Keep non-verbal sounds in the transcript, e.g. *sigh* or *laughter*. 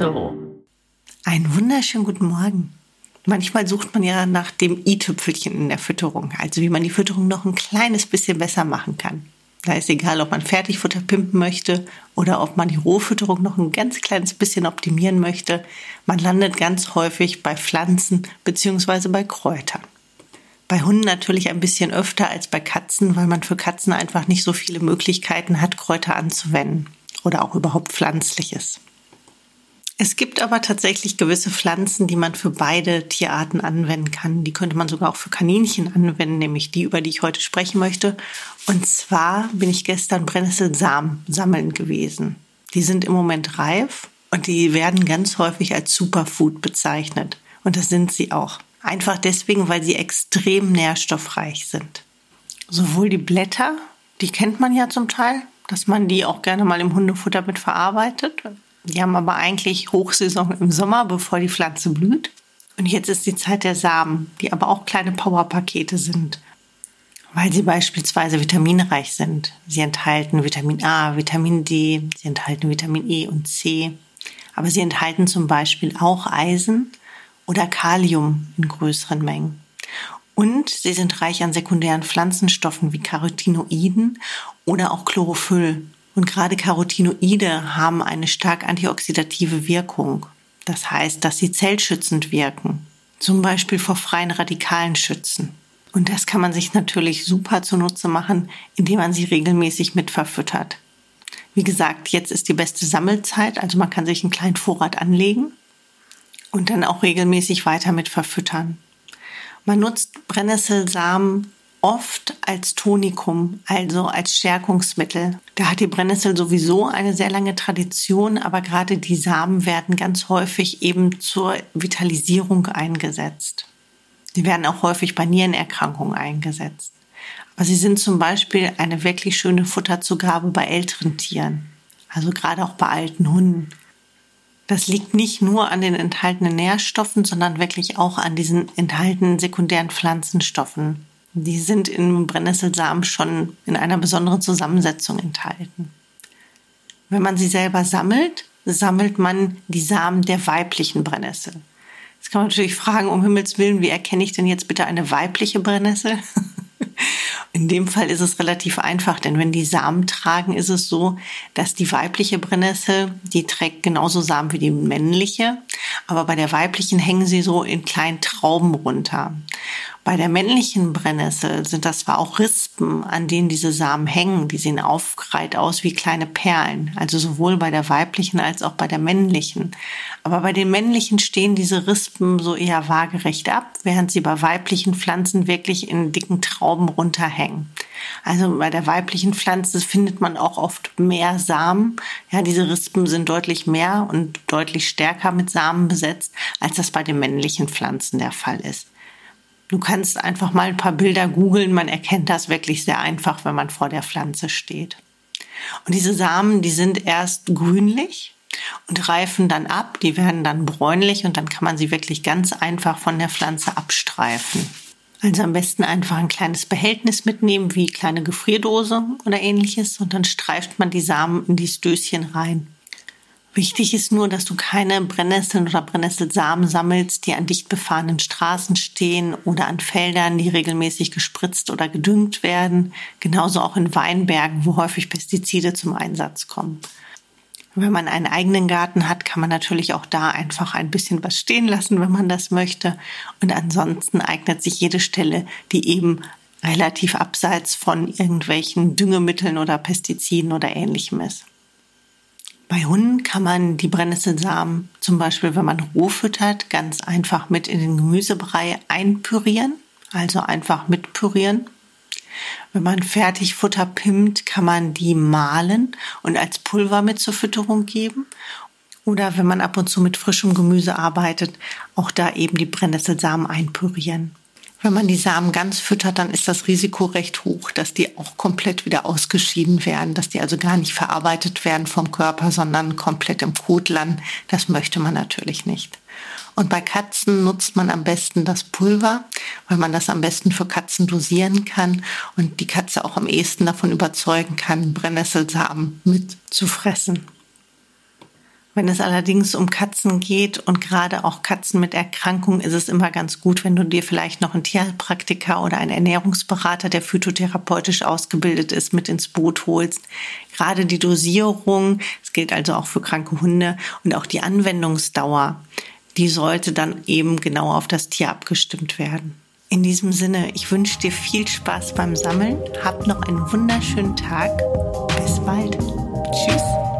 Espresso. Einen wunderschönen guten Morgen. Manchmal sucht man ja nach dem i-Tüpfelchen in der Fütterung, also wie man die Fütterung noch ein kleines bisschen besser machen kann. Da ist egal, ob man Fertigfutter pimpen möchte oder ob man die Rohfütterung noch ein ganz kleines bisschen optimieren möchte. Man landet ganz häufig bei Pflanzen bzw. bei Kräutern. Bei Hunden natürlich ein bisschen öfter als bei Katzen, weil man für Katzen einfach nicht so viele Möglichkeiten hat, Kräuter anzuwenden oder auch überhaupt Pflanzliches. Es gibt aber tatsächlich gewisse Pflanzen, die man für beide Tierarten anwenden kann. Die könnte man sogar auch für Kaninchen anwenden, nämlich die, über die ich heute sprechen möchte. Und zwar bin ich gestern Brennnesselsamen sammeln gewesen. Die sind im Moment reif und die werden ganz häufig als Superfood bezeichnet. Und das sind sie auch. Einfach deswegen, weil sie extrem nährstoffreich sind. Sowohl die Blätter, die kennt man ja zum Teil, dass man die auch gerne mal im Hundefutter mit verarbeitet. Die haben aber eigentlich Hochsaison im Sommer, bevor die Pflanze blüht. Und jetzt ist die Zeit der Samen, die aber auch kleine Powerpakete sind, weil sie beispielsweise vitaminreich sind. Sie enthalten Vitamin A, Vitamin D, sie enthalten Vitamin E und C, aber sie enthalten zum Beispiel auch Eisen oder Kalium in größeren Mengen. Und sie sind reich an sekundären Pflanzenstoffen wie Carotinoiden oder auch Chlorophyll, und gerade Carotinoide haben eine stark antioxidative Wirkung. Das heißt, dass sie zellschützend wirken, zum Beispiel vor freien Radikalen schützen. Und das kann man sich natürlich super zunutze machen, indem man sie regelmäßig mit verfüttert. Wie gesagt, jetzt ist die beste Sammelzeit, also man kann sich einen kleinen Vorrat anlegen und dann auch regelmäßig weiter mit verfüttern. Man nutzt Brennnesselsamen oft als Tonikum, also als Stärkungsmittel. Da hat die Brennnessel sowieso eine sehr lange Tradition, aber gerade die Samen werden ganz häufig eben zur Vitalisierung eingesetzt. Sie werden auch häufig bei Nierenerkrankungen eingesetzt. Aber sie sind zum Beispiel eine wirklich schöne Futterzugabe bei älteren Tieren, also gerade auch bei alten Hunden. Das liegt nicht nur an den enthaltenen Nährstoffen, sondern wirklich auch an diesen enthaltenen sekundären Pflanzenstoffen. Die sind in Brennnesselsamen schon in einer besonderen Zusammensetzung enthalten. Wenn man sie selber sammelt, sammelt man die Samen der weiblichen Brennnessel. Jetzt kann man natürlich fragen, um Himmels Willen, wie erkenne ich denn jetzt bitte eine weibliche Brennnessel? *laughs* In dem Fall ist es relativ einfach, denn wenn die Samen tragen, ist es so, dass die weibliche Brennnessel, die trägt genauso Samen wie die männliche, aber bei der weiblichen hängen sie so in kleinen Trauben runter. Bei der männlichen Brennnessel sind das zwar auch Rispen, an denen diese Samen hängen, die sehen aufgereiht aus wie kleine Perlen, also sowohl bei der weiblichen als auch bei der männlichen. Aber bei den männlichen stehen diese Rispen so eher waagerecht ab, während sie bei weiblichen Pflanzen wirklich in dicken Trauben runterhängen. Also bei der weiblichen Pflanze findet man auch oft mehr Samen. Ja, diese Rispen sind deutlich mehr und deutlich stärker mit Samen besetzt, als das bei den männlichen Pflanzen der Fall ist. Du kannst einfach mal ein paar Bilder googeln. Man erkennt das wirklich sehr einfach, wenn man vor der Pflanze steht. Und diese Samen, die sind erst grünlich und reifen dann ab. Die werden dann bräunlich und dann kann man sie wirklich ganz einfach von der Pflanze abstreifen. Also am besten einfach ein kleines Behältnis mitnehmen, wie kleine Gefrierdose oder ähnliches, und dann streift man die Samen in dieses Döschen rein. Wichtig ist nur, dass du keine Brennnesseln oder Brennnesselsamen sammelst, die an dicht befahrenen Straßen stehen oder an Feldern, die regelmäßig gespritzt oder gedüngt werden. Genauso auch in Weinbergen, wo häufig Pestizide zum Einsatz kommen. Wenn man einen eigenen Garten hat, kann man natürlich auch da einfach ein bisschen was stehen lassen, wenn man das möchte. Und ansonsten eignet sich jede Stelle, die eben relativ abseits von irgendwelchen Düngemitteln oder Pestiziden oder ähnlichem ist. Bei Hunden kann man die Brennnesselsamen zum Beispiel, wenn man roh füttert, ganz einfach mit in den Gemüsebrei einpürieren, also einfach mitpürieren. Wenn man Fertigfutter pimmt, kann man die mahlen und als Pulver mit zur Fütterung geben. Oder wenn man ab und zu mit frischem Gemüse arbeitet, auch da eben die Brennnesselsamen einpürieren. Wenn man die Samen ganz füttert, dann ist das Risiko recht hoch, dass die auch komplett wieder ausgeschieden werden, dass die also gar nicht verarbeitet werden vom Körper, sondern komplett im Kot landen. Das möchte man natürlich nicht. Und bei Katzen nutzt man am besten das Pulver, weil man das am besten für Katzen dosieren kann und die Katze auch am ehesten davon überzeugen kann, Brennnesselsamen mit zu fressen. Wenn es allerdings um Katzen geht und gerade auch Katzen mit Erkrankungen, ist es immer ganz gut, wenn du dir vielleicht noch einen Tierpraktiker oder einen Ernährungsberater, der phytotherapeutisch ausgebildet ist, mit ins Boot holst. Gerade die Dosierung, das gilt also auch für kranke Hunde und auch die Anwendungsdauer, die sollte dann eben genau auf das Tier abgestimmt werden. In diesem Sinne, ich wünsche dir viel Spaß beim Sammeln. Hab noch einen wunderschönen Tag. Bis bald. Tschüss.